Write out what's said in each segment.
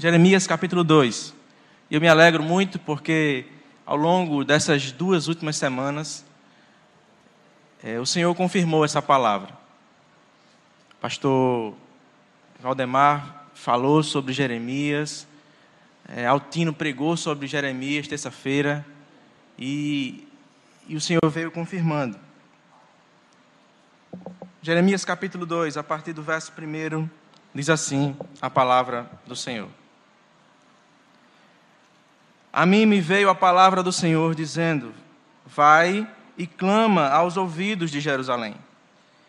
Jeremias capítulo 2. E eu me alegro muito porque ao longo dessas duas últimas semanas, é, o Senhor confirmou essa palavra. Pastor Valdemar falou sobre Jeremias, é, Altino pregou sobre Jeremias terça-feira, e, e o Senhor veio confirmando. Jeremias capítulo 2, a partir do verso 1, diz assim a palavra do Senhor. A mim me veio a palavra do Senhor dizendo: Vai e clama aos ouvidos de Jerusalém.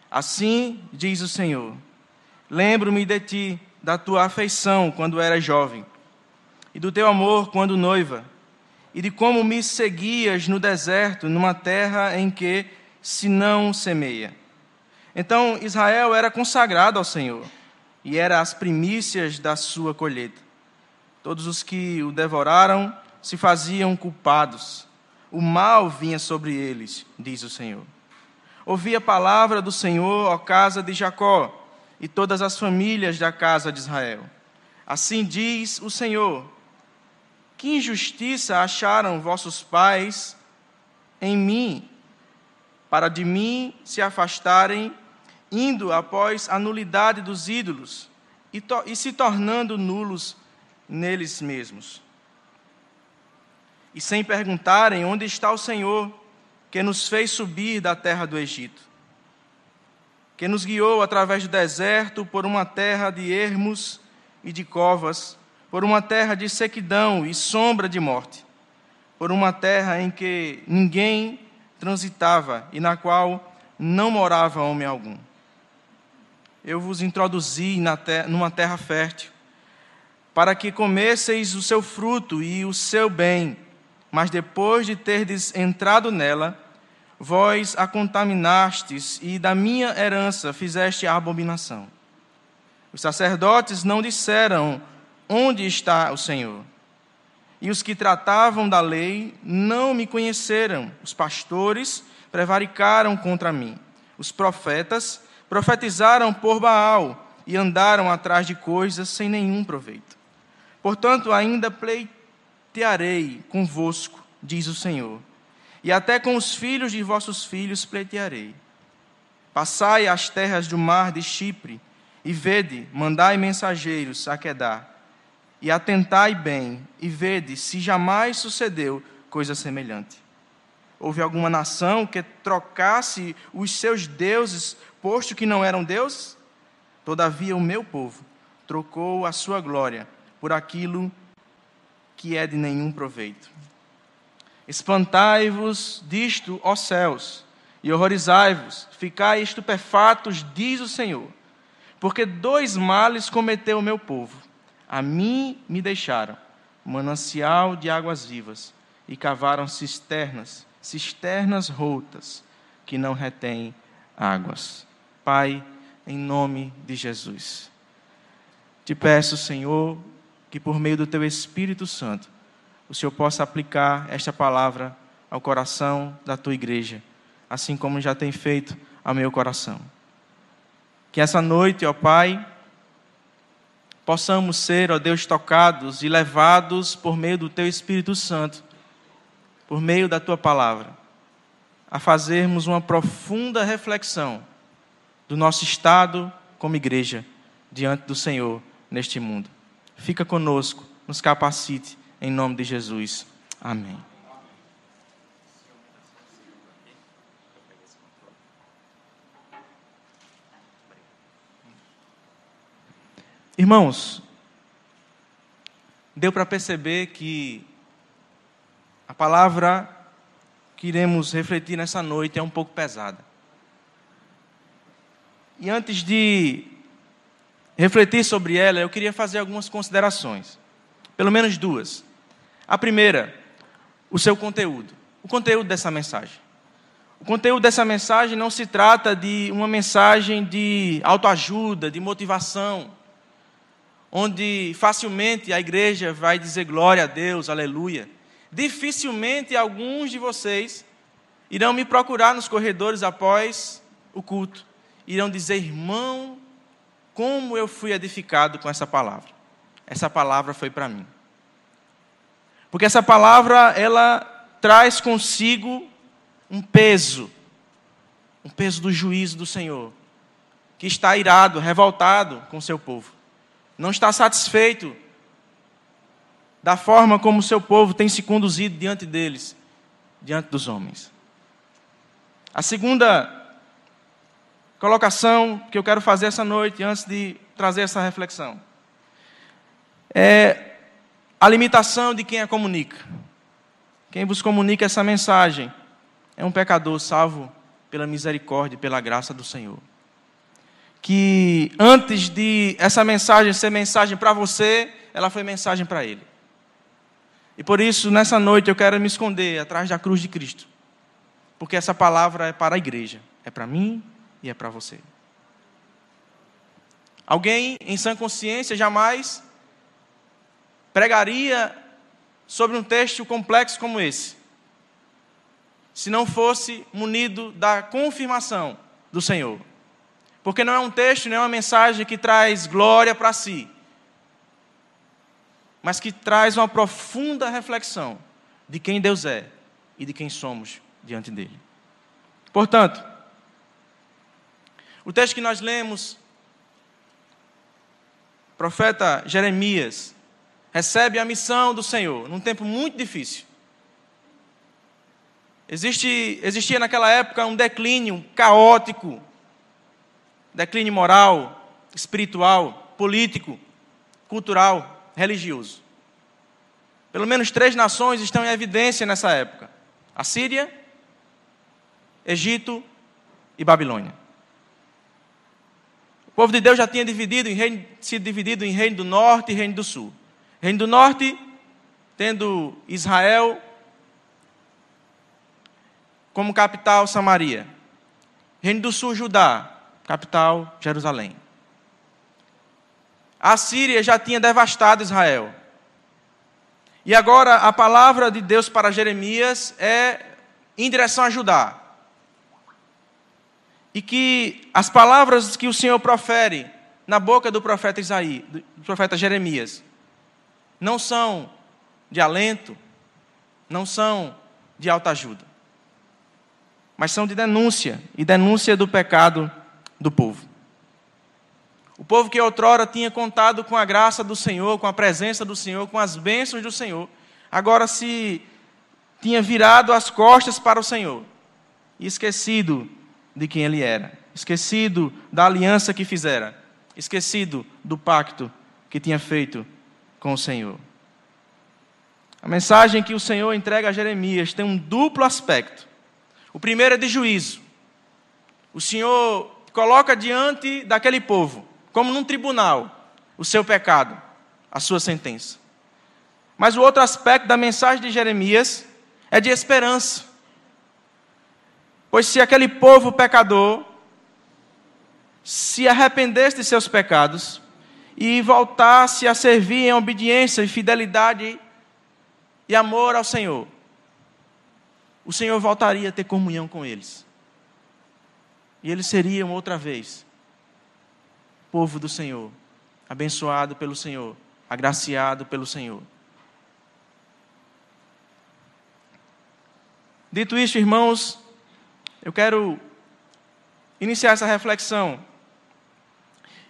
Assim diz o Senhor: Lembro-me de ti, da tua afeição quando eras jovem, e do teu amor quando noiva, e de como me seguias no deserto, numa terra em que se não semeia. Então Israel era consagrado ao Senhor, e era as primícias da sua colheita. Todos os que o devoraram se faziam culpados. O mal vinha sobre eles, diz o Senhor. Ouvi a palavra do Senhor, ó casa de Jacó, e todas as famílias da casa de Israel. Assim diz o Senhor: Que injustiça acharam vossos pais em mim, para de mim se afastarem indo após a nulidade dos ídolos e, e se tornando nulos neles mesmos. E sem perguntarem onde está o Senhor, que nos fez subir da terra do Egito, que nos guiou através do deserto por uma terra de ermos e de covas, por uma terra de sequidão e sombra de morte, por uma terra em que ninguém transitava e na qual não morava homem algum. Eu vos introduzi numa terra fértil, para que comesseis o seu fruto e o seu bem, mas depois de terdes entrado nela, vós a contaminastes e da minha herança fizeste a abominação. Os sacerdotes não disseram: Onde está o Senhor? E os que tratavam da lei não me conheceram. Os pastores prevaricaram contra mim. Os profetas profetizaram por Baal e andaram atrás de coisas sem nenhum proveito. Portanto, ainda pleitearei convosco, diz o Senhor, e até com os filhos de vossos filhos pleitearei. Passai as terras do mar de Chipre, e vede, mandai mensageiros a Quedar, e atentai bem, e vede se jamais sucedeu coisa semelhante. Houve alguma nação que trocasse os seus deuses posto que não eram deuses? Todavia o meu povo trocou a sua glória por aquilo que é de nenhum proveito. Espantai-vos disto, ó céus, e horrorizai-vos, ficai estupefatos, diz o Senhor, porque dois males cometeu o meu povo. A mim me deixaram manancial de águas vivas e cavaram cisternas, cisternas rotas que não retêm águas. Pai, em nome de Jesus. Te peço, Senhor, que por meio do Teu Espírito Santo, o Senhor possa aplicar esta palavra ao coração da Tua igreja, assim como já tem feito ao meu coração. Que essa noite, ó Pai, possamos ser, ó Deus, tocados e levados por meio do Teu Espírito Santo, por meio da Tua palavra, a fazermos uma profunda reflexão do nosso estado como igreja diante do Senhor neste mundo. Fica conosco, nos capacite, em nome de Jesus. Amém. Irmãos, deu para perceber que a palavra que iremos refletir nessa noite é um pouco pesada. E antes de refletir sobre ela, eu queria fazer algumas considerações. Pelo menos duas. A primeira, o seu conteúdo. O conteúdo dessa mensagem. O conteúdo dessa mensagem não se trata de uma mensagem de autoajuda, de motivação, onde facilmente a igreja vai dizer glória a Deus, aleluia. Dificilmente alguns de vocês irão me procurar nos corredores após o culto irão dizer, irmão, como eu fui edificado com essa palavra. essa palavra foi para mim. Porque essa palavra, ela traz consigo um peso, um peso do juízo do Senhor, que está irado, revoltado com seu povo. Não está satisfeito da forma como seu povo tem se conduzido diante deles, diante dos homens. A segunda colocação que eu quero fazer essa noite, antes de trazer essa reflexão, é a limitação de quem a comunica. Quem vos comunica essa mensagem é um pecador salvo pela misericórdia e pela graça do Senhor. Que antes de essa mensagem ser mensagem para você, ela foi mensagem para ele. E por isso, nessa noite, eu quero me esconder atrás da cruz de Cristo. Porque essa palavra é para a igreja, é para mim e é para você. Alguém em sã consciência jamais pregaria sobre um texto complexo como esse, se não fosse munido da confirmação do Senhor. Porque não é um texto, não é uma mensagem que traz glória para si, mas que traz uma profunda reflexão de quem Deus é e de quem somos diante dele. Portanto, o texto que nós lemos, profeta Jeremias, recebe a missão do Senhor num tempo muito difícil. Existe, existia naquela época um declínio caótico, declínio moral, espiritual, político, cultural, religioso. Pelo menos três nações estão em evidência nessa época: a Síria, Egito e Babilônia. O povo de Deus já tinha dividido reino, sido dividido em reino do norte e reino do sul. Reino do Norte, tendo Israel como capital Samaria. Reino do Sul, Judá, capital Jerusalém. A Síria já tinha devastado Israel. E agora a palavra de Deus para Jeremias é em direção a Judá. E que as palavras que o Senhor profere na boca do profeta Isaí, do profeta Jeremias, não são de alento, não são de alta ajuda, mas são de denúncia e denúncia do pecado do povo. O povo que outrora tinha contado com a graça do Senhor, com a presença do Senhor, com as bênçãos do Senhor, agora se tinha virado as costas para o Senhor e esquecido de quem ele era, esquecido da aliança que fizera, esquecido do pacto que tinha feito com o Senhor. A mensagem que o Senhor entrega a Jeremias tem um duplo aspecto. O primeiro é de juízo. O Senhor coloca diante daquele povo, como num tribunal, o seu pecado, a sua sentença. Mas o outro aspecto da mensagem de Jeremias é de esperança. Pois se aquele povo pecador se arrependesse de seus pecados, e voltasse a servir em obediência e fidelidade e amor ao Senhor, o Senhor voltaria a ter comunhão com eles. E eles seriam outra vez povo do Senhor, abençoado pelo Senhor, agraciado pelo Senhor. Dito isso, irmãos, eu quero iniciar essa reflexão.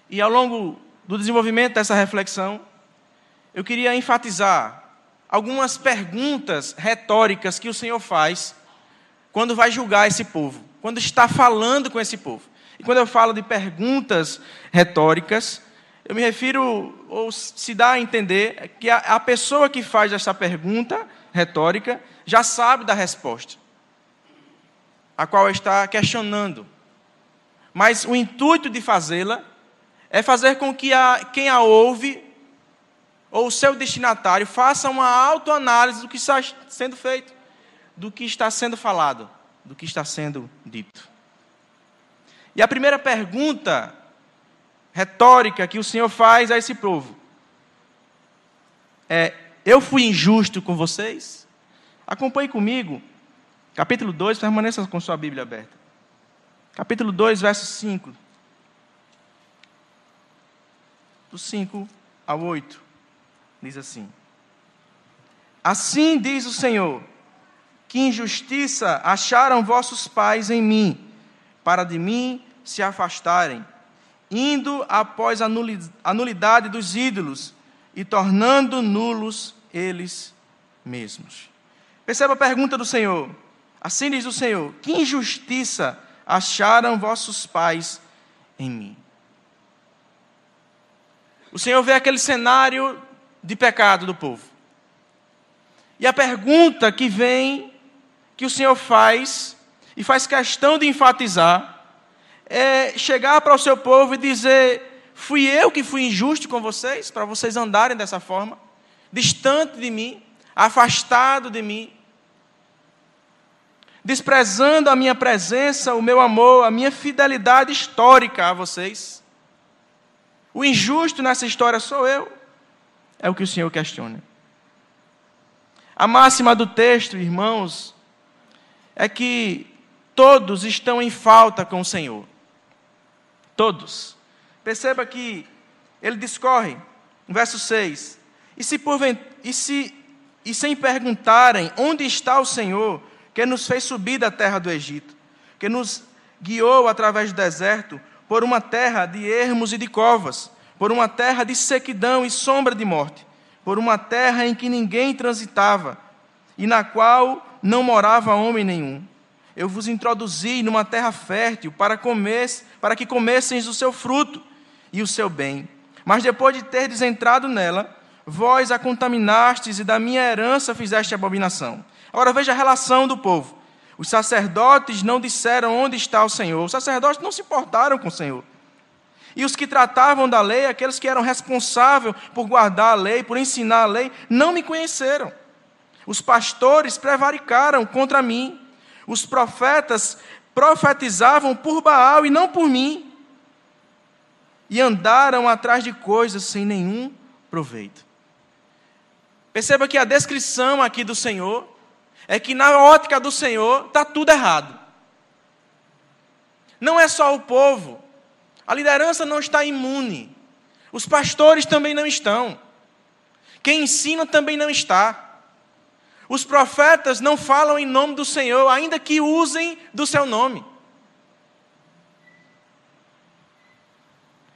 E ao longo do desenvolvimento dessa reflexão, eu queria enfatizar algumas perguntas retóricas que o Senhor faz quando vai julgar esse povo, quando está falando com esse povo. E quando eu falo de perguntas retóricas, eu me refiro, ou se dá a entender, que a, pessoa que faz essa pergunta retórica já sabe da resposta, a qual está questionando. Mas o intuito de fazê-la é fazer com que a, quem a ouve, ou o seu destinatário, faça uma autoanálise do que está sendo feito, do que está sendo falado, do que está sendo dito. E a primeira pergunta retórica que o Senhor faz a esse povo é: Eu fui injusto com vocês? Acompanhe comigo, capítulo 2, permaneça com sua Bíblia aberta. Capítulo 2, verso 5 do 5 ao 8. diz assim: Assim diz o Senhor, que injustiça acharam vossos pais em mim, para de mim se afastarem, indo após a nulidade dos ídolos e tornando nulos eles mesmos. Perceba a pergunta do Senhor. Assim diz o Senhor: Que injustiça acharam vossos pais em mim? O Senhor vê aquele cenário de pecado do povo. E a pergunta que vem, que o Senhor faz, e faz questão de enfatizar, é chegar para o seu povo e dizer: Fui eu que fui injusto com vocês, para vocês andarem dessa forma, distante de mim, afastado de mim, desprezando a minha presença, o meu amor, a minha fidelidade histórica a vocês. O injusto nessa história sou eu, é o que o Senhor questiona. A máxima do texto, irmãos, é que todos estão em falta com o Senhor. Todos. Perceba que ele discorre, verso 6. E se, e, se, e sem perguntarem onde está o Senhor, que nos fez subir da terra do Egito, que nos guiou através do deserto por uma terra de ermos e de covas, por uma terra de sequidão e sombra de morte por uma terra em que ninguém transitava e na qual não morava homem nenhum. Eu vos introduzi numa terra fértil para, comer, para que comesseis o seu fruto e o seu bem. Mas depois de terdes entrado nela, vós a contaminastes e da minha herança fizeste abominação. Agora veja a relação do povo. Os sacerdotes não disseram onde está o Senhor. Os sacerdotes não se importaram com o Senhor. E os que tratavam da lei, aqueles que eram responsáveis por guardar a lei, por ensinar a lei, não me conheceram. Os pastores prevaricaram contra mim. Os profetas profetizavam por Baal e não por mim. E andaram atrás de coisas sem nenhum proveito. Perceba que a descrição aqui do Senhor é que, na ótica do Senhor, está tudo errado. Não é só o povo, a liderança não está imune. Os pastores também não estão. Quem ensina também não está. Os profetas não falam em nome do Senhor, ainda que usem do seu nome.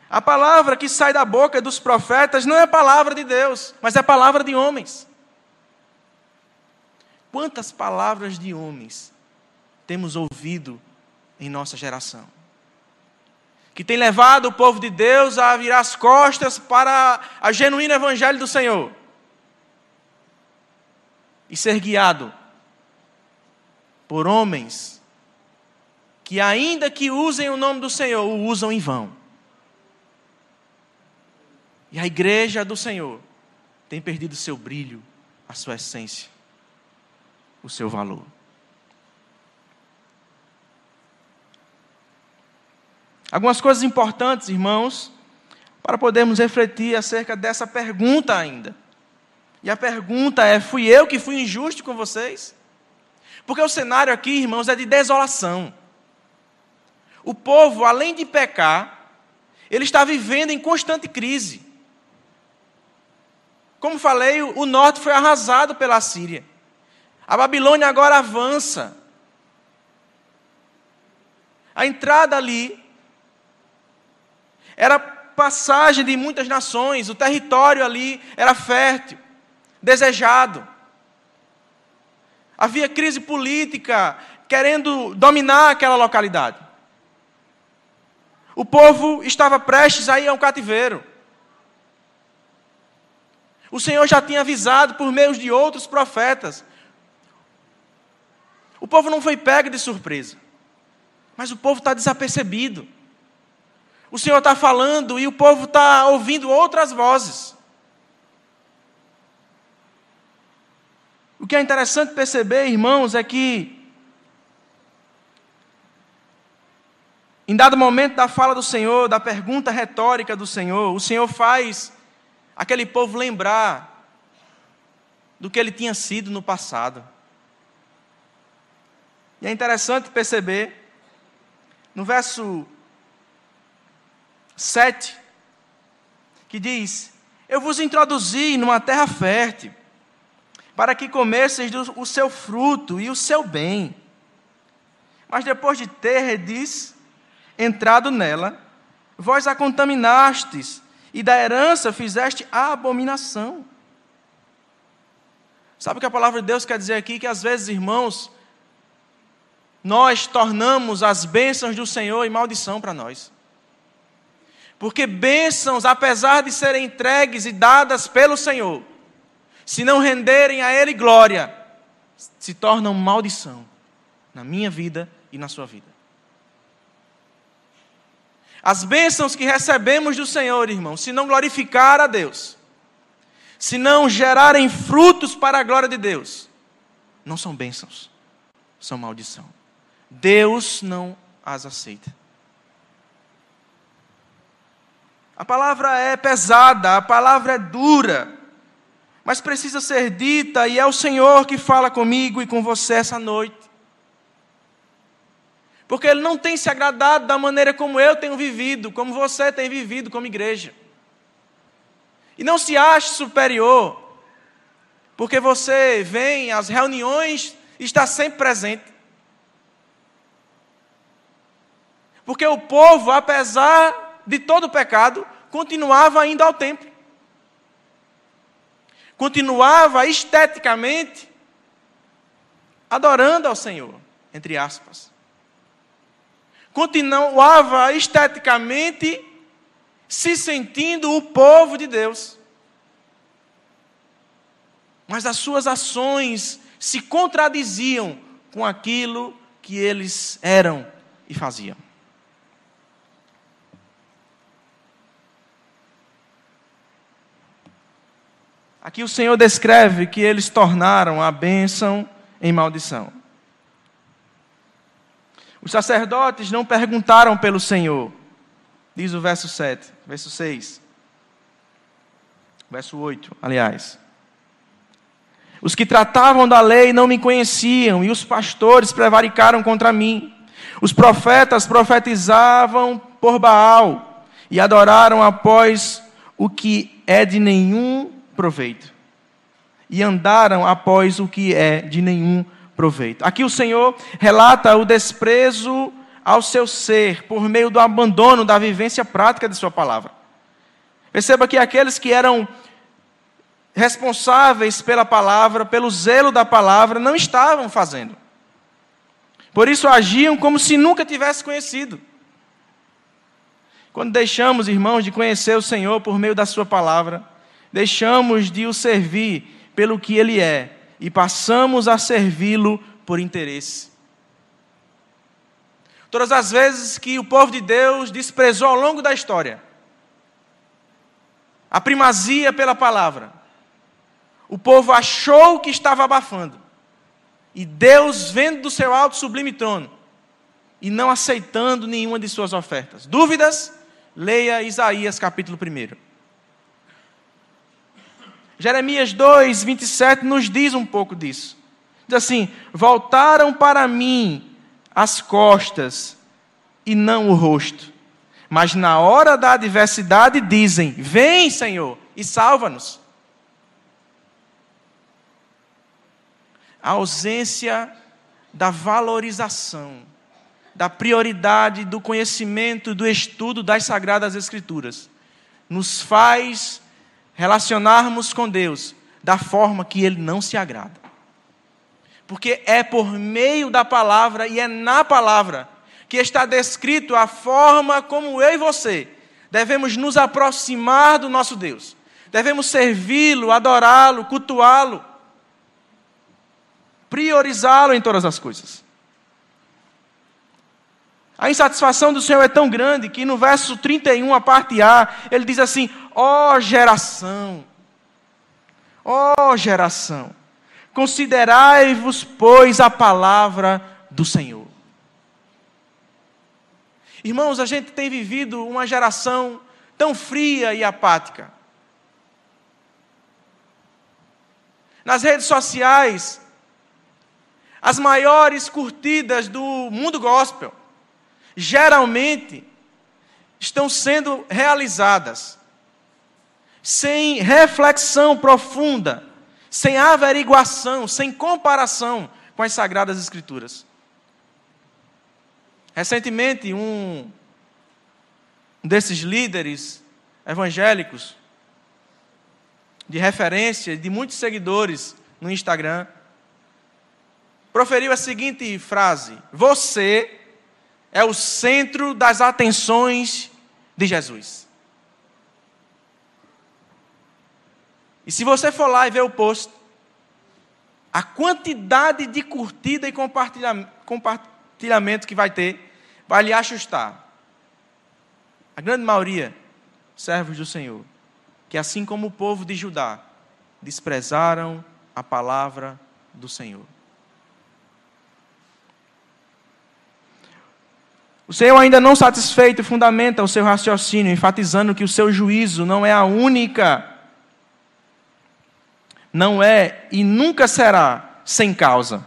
A palavra que sai da boca dos profetas não é a palavra de Deus, mas é a palavra de homens. Quantas palavras de homens temos ouvido em nossa geração? que tem levado o povo de Deus a virar as costas para a genuíno evangelho do Senhor e ser guiado por homens que, ainda que usem o nome do Senhor, o usam em vão. E a igreja do Senhor tem perdido seu brilho, a sua essência, o seu valor. Algumas coisas importantes, irmãos, para podermos refletir acerca dessa pergunta ainda. E a pergunta é: fui eu que fui injusto com vocês? Porque o cenário aqui, irmãos, é de desolação. O povo, além de pecar, ele está vivendo em constante crise. Como falei, o norte foi arrasado pela Síria. A Babilônia agora avança. A entrada ali era passagem de muitas nações, o território ali era fértil, desejado. Havia crise política querendo dominar aquela localidade. O povo estava prestes a ir ao cativeiro. O Senhor já tinha avisado por meio de outros profetas. O povo não foi pego de surpresa, mas o povo está desapercebido. O Senhor está falando e o povo está ouvindo outras vozes. O que é interessante perceber, irmãos, é que, em dado momento da fala do Senhor, da pergunta retórica do Senhor, o Senhor faz aquele povo lembrar do que ele tinha sido no passado. E é interessante perceber, no verso 7, que diz: Eu vos introduzi numa terra fértil, para que comesseis o seu fruto e o seu bem. Mas depois de terdes entrado nela, vós a contaminastes, e da herança fizeste abominação. Sabe o que a palavra de Deus quer dizer aqui? Que às vezes, irmãos, nós tornamos as bênçãos do Senhor em maldição para nós. Porque bênçãos, apesar de serem entregues e dadas pelo Senhor, se não renderem a Ele glória, se tornam maldição na minha vida e na sua vida. As bênçãos que recebemos do Senhor, irmão, se não glorificar a Deus, se não gerarem frutos para a glória de Deus, não são bênçãos, são maldição. Deus não as aceita. A palavra é pesada, a palavra é dura, mas precisa ser dita, e é o Senhor que fala comigo e com você essa noite. Porque Ele não tem se agradado da maneira como eu tenho vivido, como você tem vivido como igreja. E não se ache superior, porque você vem às reuniões e está sempre presente. Porque o povo, apesar de todo o pecado, continuava indo ao templo. Continuava esteticamente adorando ao Senhor, entre aspas continuava esteticamente se sentindo o povo de Deus. Mas as suas ações se contradiziam com aquilo que eles eram e faziam. Aqui o Senhor descreve que eles tornaram a bênção em maldição. Os sacerdotes não perguntaram pelo Senhor, diz o verso 7, verso 6. Verso 8, aliás. Os que tratavam da lei não me conheciam, e os pastores prevaricaram contra mim. Os profetas profetizavam por Baal e adoraram após o que é de nenhum proveito. E andaram após o que é de nenhum proveito. Aqui o Senhor relata o desprezo ao seu ser por meio do abandono da vivência prática de Sua palavra. Perceba que aqueles que eram responsáveis pela palavra, pelo zelo da palavra, não estavam fazendo. Por isso agiam como se nunca tivesse conhecido. Quando deixamos, irmãos, de conhecer o Senhor por meio da Sua palavra, deixamos de o servir pelo que Ele é e passamos a servi-lo por interesse. Todas as vezes que o povo de Deus desprezou ao longo da história a primazia pela palavra, o povo achou que estava abafando. E Deus, vendo do seu alto sublime trono, e não aceitando nenhuma de suas ofertas. Dúvidas? Leia Isaías capítulo 1. Jeremias 2, 27 nos diz um pouco disso. Diz assim: Voltaram para mim as costas e não o rosto. Mas na hora da adversidade dizem: Vem, Senhor, e salva-nos. A ausência da valorização, da prioridade do conhecimento, do estudo das Sagradas Escrituras, nos faz relacionarmos com Deus da forma que Ele não se agrada. Porque é por meio da palavra e é na palavra que está descrito a forma como eu e você devemos nos aproximar do nosso Deus. Devemos servi-lo, adorá-lo, cultuá-lo, priorizá-lo em todas as coisas. A insatisfação do Senhor é tão grande que no verso 31, a parte A, ele diz assim: Ó oh, geração, ó oh, geração, considerai-vos, pois, a palavra do Senhor. Irmãos, a gente tem vivido uma geração tão fria e apática. Nas redes sociais, as maiores curtidas do mundo gospel geralmente estão sendo realizadas sem reflexão profunda, sem averiguação, sem comparação com as Sagradas Escrituras. Recentemente, um desses líderes evangélicos, de referência, de muitos seguidores no Instagram, proferiu a seguinte frase: Você é o centro das atenções de Jesus. E se você for lá e ver o post, a quantidade de curtida e compartilhamento que vai ter, vai lhe ajustar. A grande maioria, servos do Senhor, que assim como o povo de Judá, desprezaram a palavra do Senhor. O Senhor, ainda não satisfeito, fundamenta o seu raciocínio, enfatizando que o seu juízo não é a única, não é e nunca será sem causa.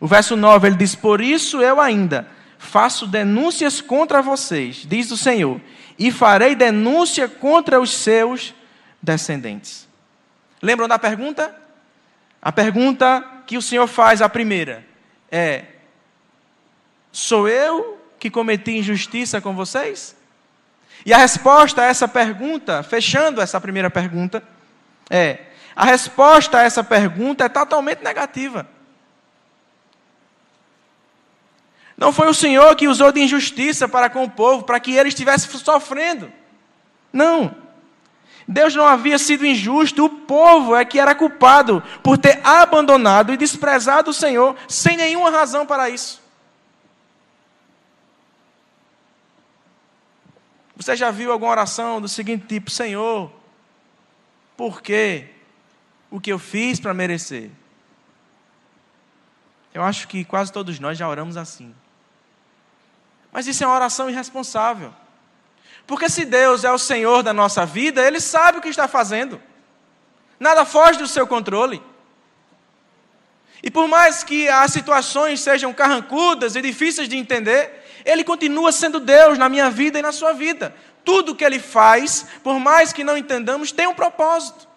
O verso 9 ele diz: Por isso eu ainda faço denúncias contra vocês, diz o Senhor, e farei denúncia contra os seus descendentes. Lembram da pergunta? A pergunta que o Senhor faz, a primeira, é: Sou eu que cometi injustiça com vocês? E a resposta a essa pergunta, fechando essa primeira pergunta, é: a resposta a essa pergunta é totalmente negativa. Não foi o Senhor que usou de injustiça para com o povo, para que ele estivesse sofrendo. Não. Deus não havia sido injusto, o povo é que era culpado por ter abandonado e desprezado o Senhor, sem nenhuma razão para isso. Você já viu alguma oração do seguinte tipo: Senhor, por que o que eu fiz para merecer? Eu acho que quase todos nós já oramos assim. Mas isso é uma oração irresponsável. Porque se Deus é o Senhor da nossa vida, Ele sabe o que está fazendo. Nada foge do seu controle. E por mais que as situações sejam carrancudas e difíceis de entender, ele continua sendo Deus na minha vida e na sua vida. Tudo que Ele faz, por mais que não entendamos, tem um propósito.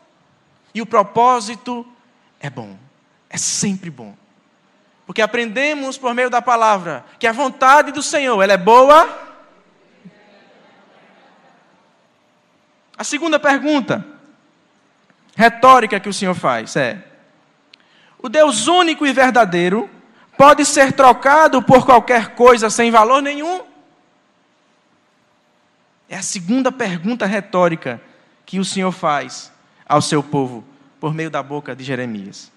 E o propósito é bom, é sempre bom. Porque aprendemos por meio da palavra que a vontade do Senhor, ela é boa. A segunda pergunta retórica que o Senhor faz é: O Deus único e verdadeiro pode ser trocado por qualquer coisa sem valor nenhum? É a segunda pergunta retórica que o Senhor faz ao seu povo por meio da boca de Jeremias.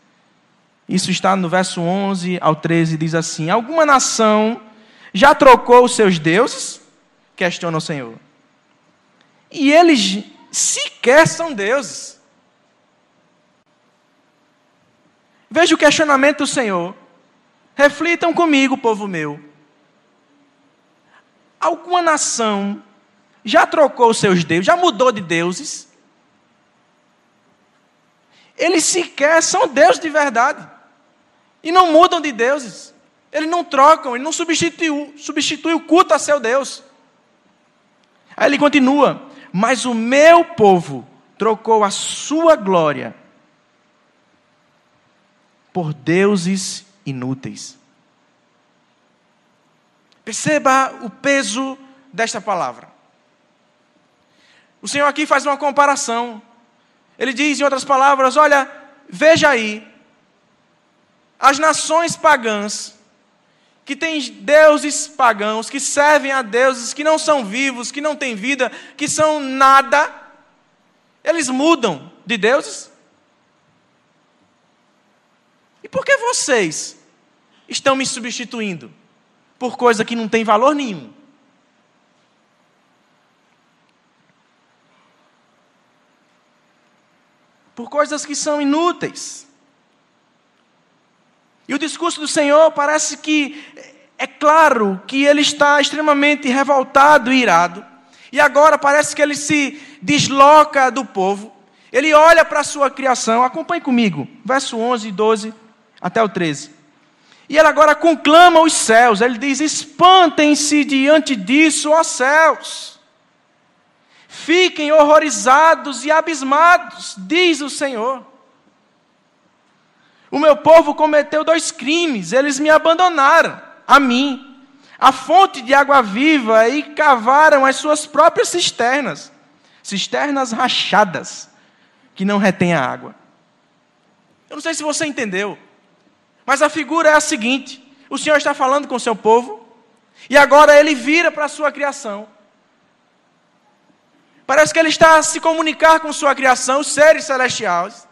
Isso está no verso 11 ao 13, diz assim: Alguma nação já trocou os seus deuses? Questiona o Senhor. E eles sequer são deuses. Veja o questionamento do Senhor. Reflitam comigo, povo meu. Alguma nação já trocou seus deuses, já mudou de deuses? Eles sequer são deuses de verdade. E não mudam de deuses. Eles não trocam, eles não substituem, substituem o culto a seu Deus. Aí ele continua: Mas o meu povo trocou a sua glória por deuses inúteis. Perceba o peso desta palavra. O Senhor aqui faz uma comparação. Ele diz, em outras palavras: olha, veja aí, as nações pagãs, que têm deuses pagãos, que servem a deuses que não são vivos, que não têm vida, que são nada, eles mudam de deuses? E por que vocês estão me substituindo por coisa que não tem valor nenhum? Por coisas que são inúteis. E o discurso do Senhor parece que é claro que ele está extremamente revoltado e irado. E agora parece que ele se desloca do povo. Ele olha para a sua criação. Acompanhe comigo, verso 11 e 12 até o 13. E ele agora conclama os céus, ele diz: Espantem-se diante disso, ó céus. Fiquem horrorizados e abismados, diz o Senhor. O meu povo cometeu dois crimes, eles me abandonaram, a mim, a fonte de água viva, e cavaram as suas próprias cisternas, cisternas rachadas, que não retêm a água. Eu não sei se você entendeu, mas a figura é a seguinte: o Senhor está falando com o seu povo, e agora ele vira para a sua criação. Parece que ele está a se comunicar com sua criação, os seres celestiais.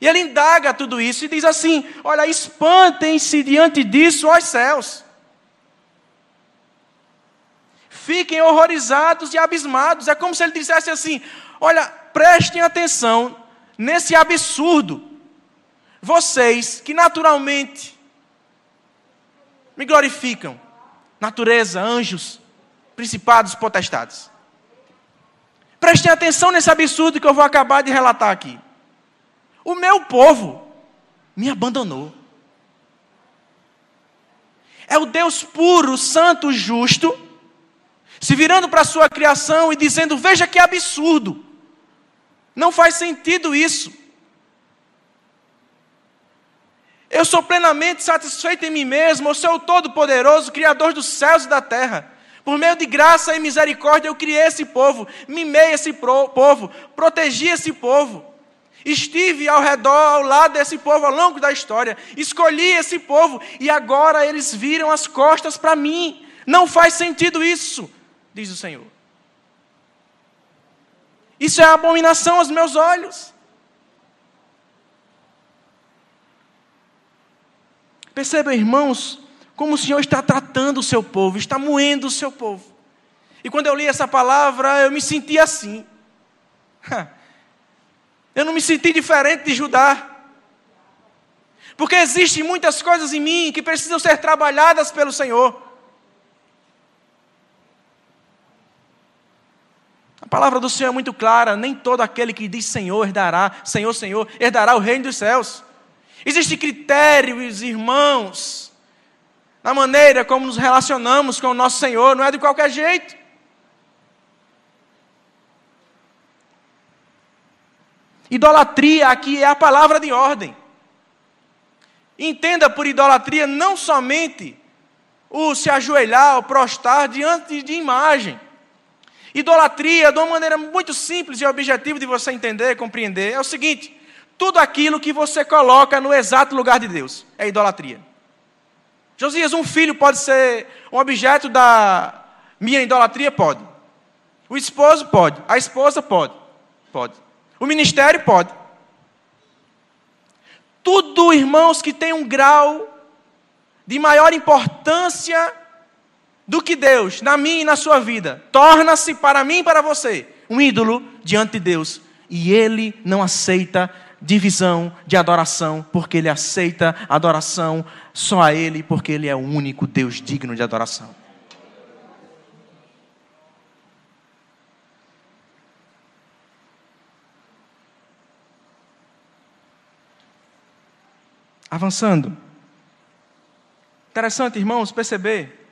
E ele indaga tudo isso e diz assim: Olha, espantem-se diante disso, ó céus. Fiquem horrorizados e abismados. É como se ele dissesse assim: Olha, prestem atenção nesse absurdo. Vocês que naturalmente me glorificam, natureza, anjos, principados, potestades. Prestem atenção nesse absurdo que eu vou acabar de relatar aqui. O meu povo me abandonou. É o Deus puro, santo, justo, se virando para a sua criação e dizendo: Veja que absurdo. Não faz sentido isso. Eu sou plenamente satisfeito em mim mesmo, eu sou o Todo-Poderoso, Criador dos céus e da terra. Por meio de graça e misericórdia eu criei esse povo, mimei esse povo, protegi esse povo. Estive ao redor, ao lado desse povo ao longo da história, escolhi esse povo e agora eles viram as costas para mim. Não faz sentido isso, diz o Senhor. Isso é abominação aos meus olhos. Percebam, irmãos, como o Senhor está tratando o seu povo, está moendo o seu povo. E quando eu li essa palavra, eu me senti assim. Eu não me senti diferente de Judá. Porque existem muitas coisas em mim que precisam ser trabalhadas pelo Senhor. A palavra do Senhor é muito clara: nem todo aquele que diz Senhor herdará, Senhor, Senhor, herdará o reino dos céus. Existem critérios, irmãos, na maneira como nos relacionamos com o nosso Senhor, não é de qualquer jeito. Idolatria aqui é a palavra de ordem. Entenda por idolatria não somente o se ajoelhar, o prostrar diante de imagem. Idolatria, de uma maneira muito simples e objetiva de você entender, compreender, é o seguinte: tudo aquilo que você coloca no exato lugar de Deus é idolatria. Josias, um filho pode ser um objeto da minha idolatria? Pode. O esposo pode. A esposa pode. Pode. O ministério pode. Tudo, irmãos, que tem um grau de maior importância do que Deus, na minha e na sua vida, torna-se para mim e para você um ídolo diante de Deus. E Ele não aceita divisão de adoração, porque ele aceita adoração só a ele, porque ele é o único Deus digno de adoração. Avançando. Interessante, irmãos, perceber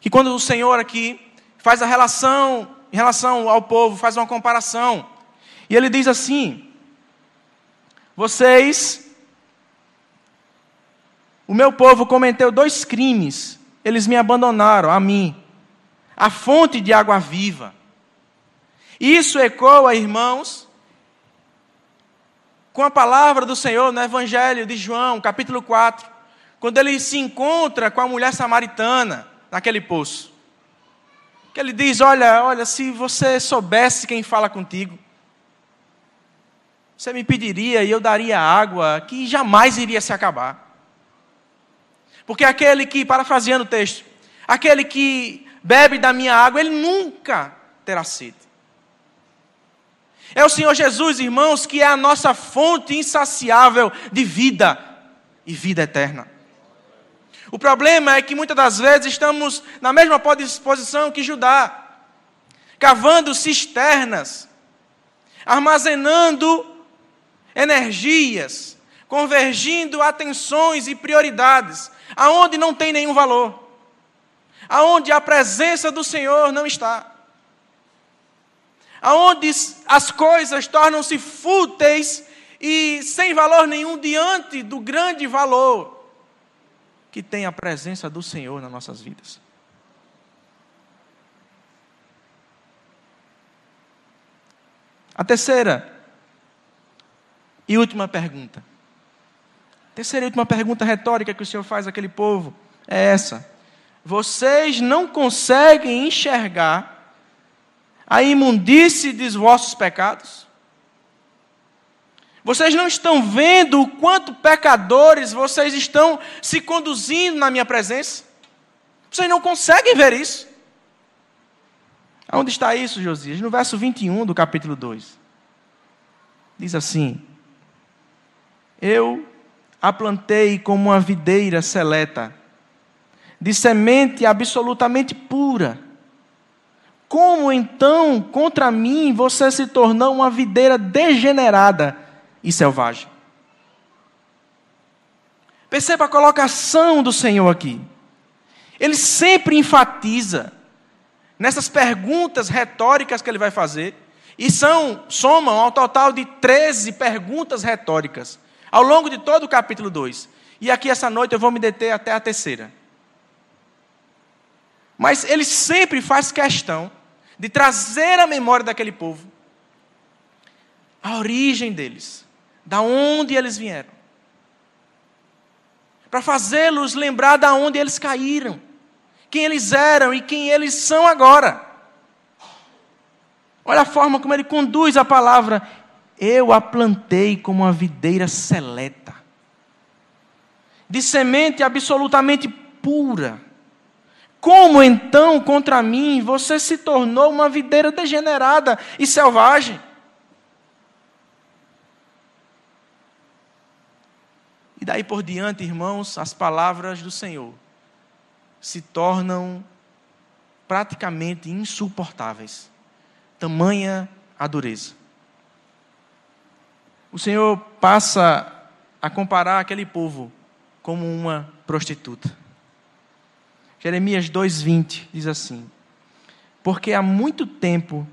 que quando o Senhor aqui faz a relação em relação ao povo, faz uma comparação, e ele diz assim: vocês, o meu povo cometeu dois crimes. Eles me abandonaram, a mim, a fonte de água viva. Isso ecoa, irmãos, com a palavra do Senhor no Evangelho de João, capítulo 4, quando ele se encontra com a mulher samaritana naquele poço. Que ele diz: Olha, olha, se você soubesse quem fala contigo, você me pediria e eu daria água que jamais iria se acabar. Porque aquele que, parafraseando o texto, aquele que bebe da minha água, ele nunca terá sede. É o Senhor Jesus, irmãos, que é a nossa fonte insaciável de vida e vida eterna. O problema é que muitas das vezes estamos na mesma posição que Judá, cavando cisternas, armazenando energias, convergindo atenções e prioridades, aonde não tem nenhum valor, aonde a presença do Senhor não está. aonde as coisas tornam-se fúteis e sem valor nenhum diante do grande valor que tem a presença do Senhor nas nossas vidas. A terceira e última pergunta. Terceira e última pergunta retórica que o Senhor faz àquele povo é essa: Vocês não conseguem enxergar a imundície dos vossos pecados? Vocês não estão vendo o quanto pecadores vocês estão se conduzindo na minha presença? Vocês não conseguem ver isso? Onde está isso, Josias? No verso 21 do capítulo 2. Diz assim: Eu a plantei como uma videira seleta, de semente absolutamente pura. Como então, contra mim, você se tornou uma videira degenerada e selvagem? Perceba a colocação do Senhor aqui. Ele sempre enfatiza nessas perguntas retóricas que ele vai fazer, e são somam ao total de 13 perguntas retóricas ao longo de todo o capítulo 2. E aqui essa noite eu vou me deter até a terceira. Mas ele sempre faz questão de trazer à memória daquele povo a origem deles, da onde eles vieram, para fazê-los lembrar da onde eles caíram, quem eles eram e quem eles são agora. Olha a forma como ele conduz a palavra eu a plantei como uma videira seleta, de semente absolutamente pura. Como então contra mim você se tornou uma videira degenerada e selvagem? E daí por diante, irmãos, as palavras do Senhor se tornam praticamente insuportáveis. Tamanha a dureza o Senhor passa a comparar aquele povo como uma prostituta. Jeremias 2,20 diz assim: Porque há muito tempo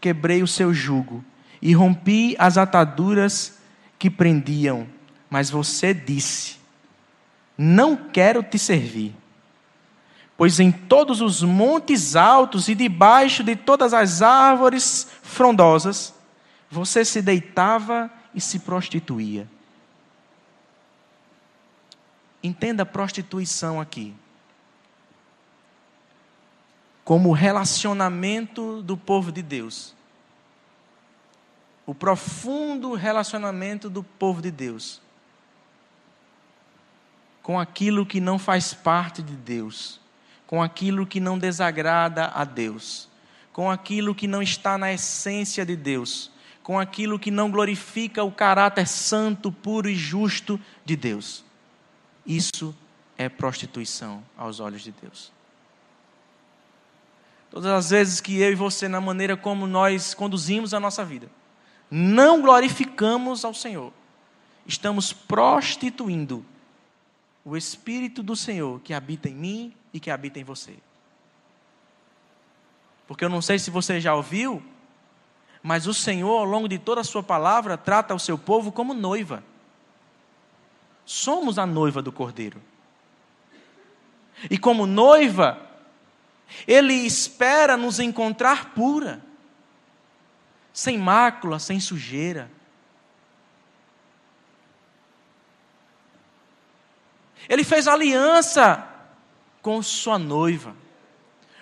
quebrei o seu jugo e rompi as ataduras que prendiam, mas você disse: Não quero te servir. Pois em todos os montes altos e debaixo de todas as árvores frondosas, você se deitava e se prostituía. Entenda a prostituição aqui. Como relacionamento do povo de Deus. O profundo relacionamento do povo de Deus. Com aquilo que não faz parte de Deus, com aquilo que não desagrada a Deus, com aquilo que não está na essência de Deus com aquilo que não glorifica o caráter santo, puro e justo de Deus. Isso é prostituição aos olhos de Deus. Todas as vezes que eu e você, na maneira como nós conduzimos a nossa vida, não glorificamos ao Senhor, estamos prostituindo o Espírito do Senhor que habita em mim e que habita em você. Porque eu não sei se você já ouviu, mas o Senhor, ao longo de toda a sua palavra, trata o seu povo como noiva. Somos a noiva do Cordeiro. E como noiva, Ele espera nos encontrar pura, sem mácula, sem sujeira. Ele fez aliança com sua noiva.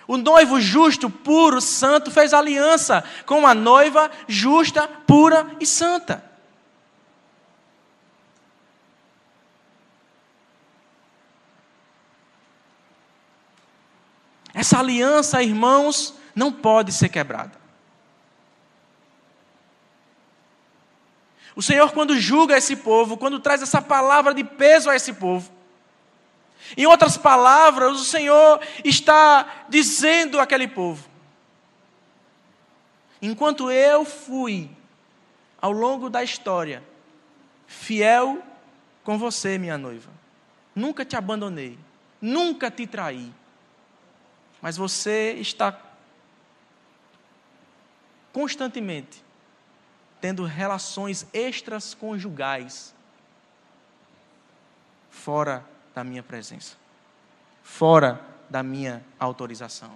O noivo justo, puro, santo, fez aliança com a noiva justa, pura e santa. Essa aliança, irmãos, não pode ser quebrada. O Senhor, quando julga esse povo, quando traz essa palavra de peso a esse povo, em outras palavras, o Senhor está dizendo àquele povo: enquanto eu fui, ao longo da história, fiel com você, minha noiva, nunca te abandonei, nunca te traí, mas você está constantemente tendo relações extras conjugais fora da minha presença, fora da minha autorização.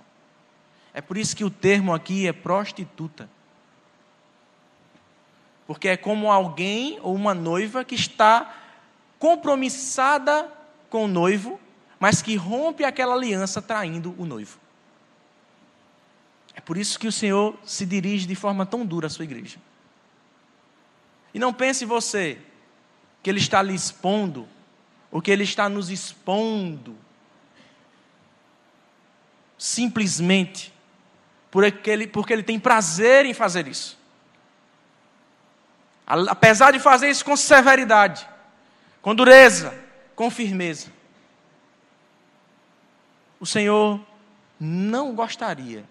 É por isso que o termo aqui é prostituta. Porque é como alguém ou uma noiva que está compromissada com o noivo, mas que rompe aquela aliança traindo o noivo. É por isso que o Senhor se dirige de forma tão dura à sua igreja. E não pense você que Ele está lhe expondo, ou que Ele está nos expondo, simplesmente porque ele, porque ele tem prazer em fazer isso. Apesar de fazer isso com severidade, com dureza, com firmeza, o Senhor não gostaria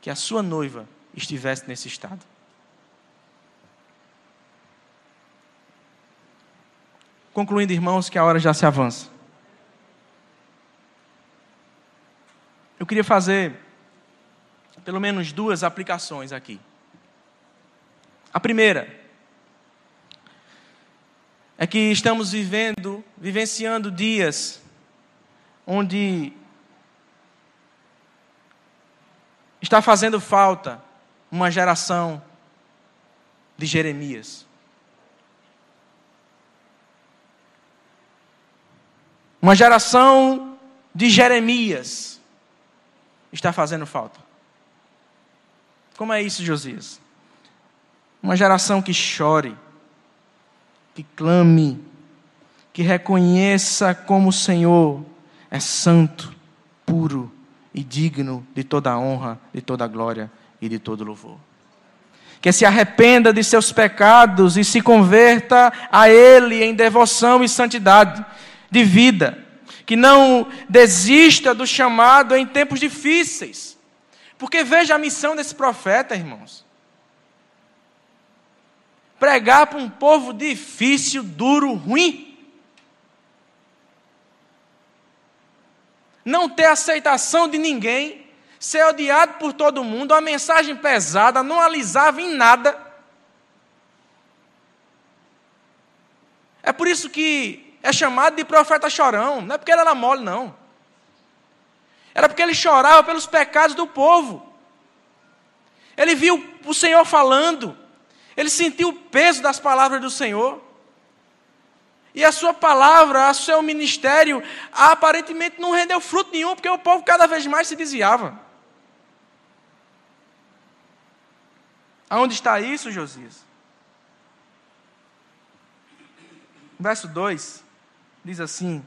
que a sua noiva estivesse nesse estado. Concluindo, irmãos, que a hora já se avança. Eu queria fazer pelo menos duas aplicações aqui. A primeira é que estamos vivendo, vivenciando dias onde está fazendo falta uma geração de Jeremias. Uma geração de Jeremias está fazendo falta. Como é isso, Josias? Uma geração que chore, que clame, que reconheça como o Senhor é santo, puro e digno de toda a honra, de toda a glória e de todo louvor. Que se arrependa de seus pecados e se converta a Ele em devoção e santidade de vida. Que não desista do chamado em tempos difíceis. Porque veja a missão desse profeta, irmãos. Pregar para um povo difícil, duro, ruim. Não ter aceitação de ninguém, ser odiado por todo mundo, uma mensagem pesada, não alisava em nada. É por isso que é chamado de profeta chorão, não é porque ele era mole, não. Era porque ele chorava pelos pecados do povo. Ele viu o Senhor falando, ele sentiu o peso das palavras do Senhor. E a sua palavra, o seu ministério, aparentemente não rendeu fruto nenhum, porque o povo cada vez mais se desviava. Aonde está isso, Josias? Verso 2 diz assim: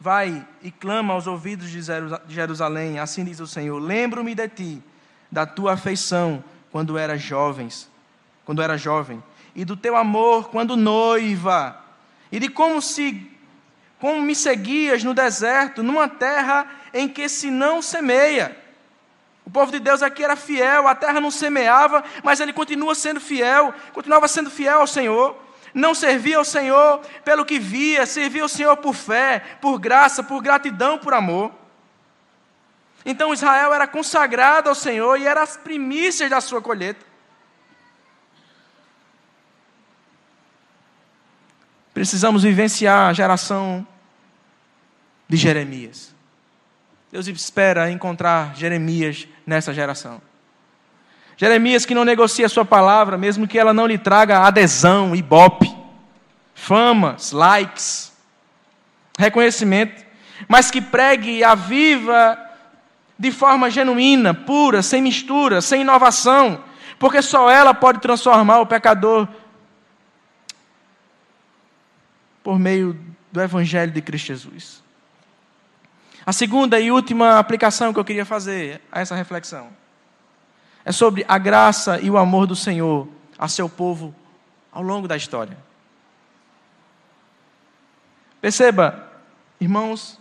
Vai e clama aos ouvidos de Jerusalém, assim diz o Senhor: Lembro-me de ti, da tua afeição quando eras jovens, quando era jovem, e do teu amor quando noiva, e de como se como me seguias no deserto, numa terra em que se não semeia. O povo de Deus aqui era fiel, a terra não semeava, mas ele continua sendo fiel, continuava sendo fiel ao Senhor não servia ao Senhor pelo que via, servia ao Senhor por fé, por graça, por gratidão, por amor. Então Israel era consagrado ao Senhor e era as primícias da sua colheita. Precisamos vivenciar a geração de Jeremias. Deus espera encontrar Jeremias nessa geração. Jeremias que não negocia a sua palavra, mesmo que ela não lhe traga adesão, ibope, famas, likes, reconhecimento, mas que pregue a viva de forma genuína, pura, sem mistura, sem inovação, porque só ela pode transformar o pecador por meio do Evangelho de Cristo Jesus. A segunda e última aplicação que eu queria fazer a essa reflexão é sobre a graça e o amor do Senhor a seu povo ao longo da história. Perceba, irmãos,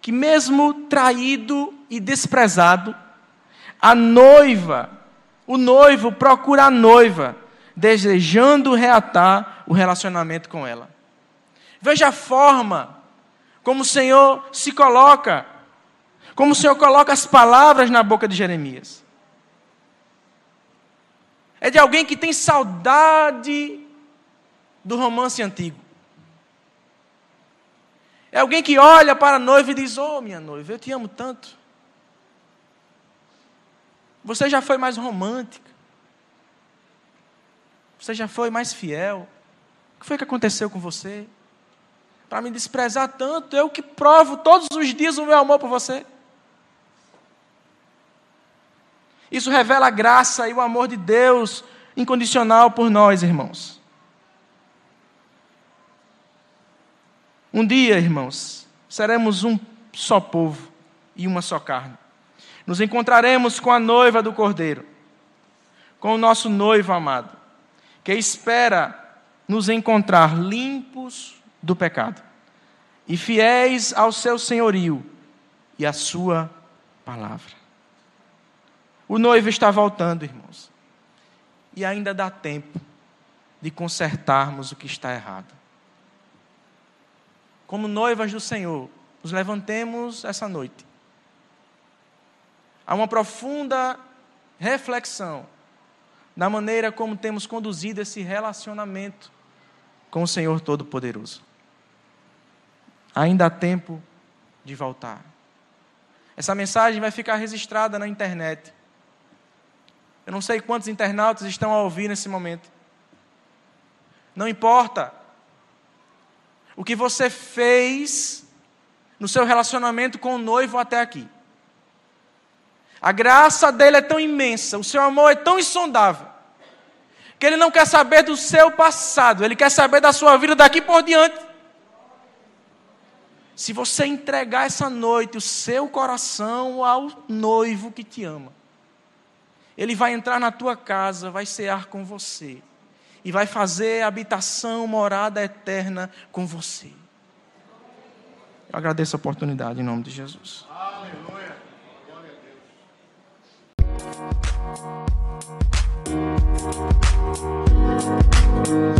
que mesmo traído e desprezado, a noiva, o noivo procura a noiva, desejando reatar o relacionamento com ela. Veja a forma como o Senhor se coloca, como o Senhor coloca as palavras na boca de Jeremias. É de alguém que tem saudade do romance antigo. É alguém que olha para a noiva e diz: Oh, minha noiva, eu te amo tanto. Você já foi mais romântica. Você já foi mais fiel. O que foi que aconteceu com você? Para me desprezar tanto, eu que provo todos os dias o meu amor por você. Isso revela a graça e o amor de Deus incondicional por nós, irmãos. Um dia, irmãos, seremos um só povo e uma só carne. Nos encontraremos com a noiva do Cordeiro, com o nosso noivo amado, que espera nos encontrar limpos do pecado e fiéis ao seu senhorio e à sua palavra. O noivo está voltando, irmãos, e ainda dá tempo de consertarmos o que está errado. Como noivas do Senhor, nos levantemos essa noite Há uma profunda reflexão na maneira como temos conduzido esse relacionamento com o Senhor Todo-Poderoso. Ainda há tempo de voltar. Essa mensagem vai ficar registrada na internet. Eu não sei quantos internautas estão a ouvir nesse momento. Não importa o que você fez no seu relacionamento com o noivo até aqui. A graça dele é tão imensa, o seu amor é tão insondável, que ele não quer saber do seu passado, ele quer saber da sua vida daqui por diante. Se você entregar essa noite o seu coração ao noivo que te ama, ele vai entrar na tua casa, vai cear com você e vai fazer habitação, morada eterna com você. Eu agradeço a oportunidade em nome de Jesus. Aleluia. Glória a Deus.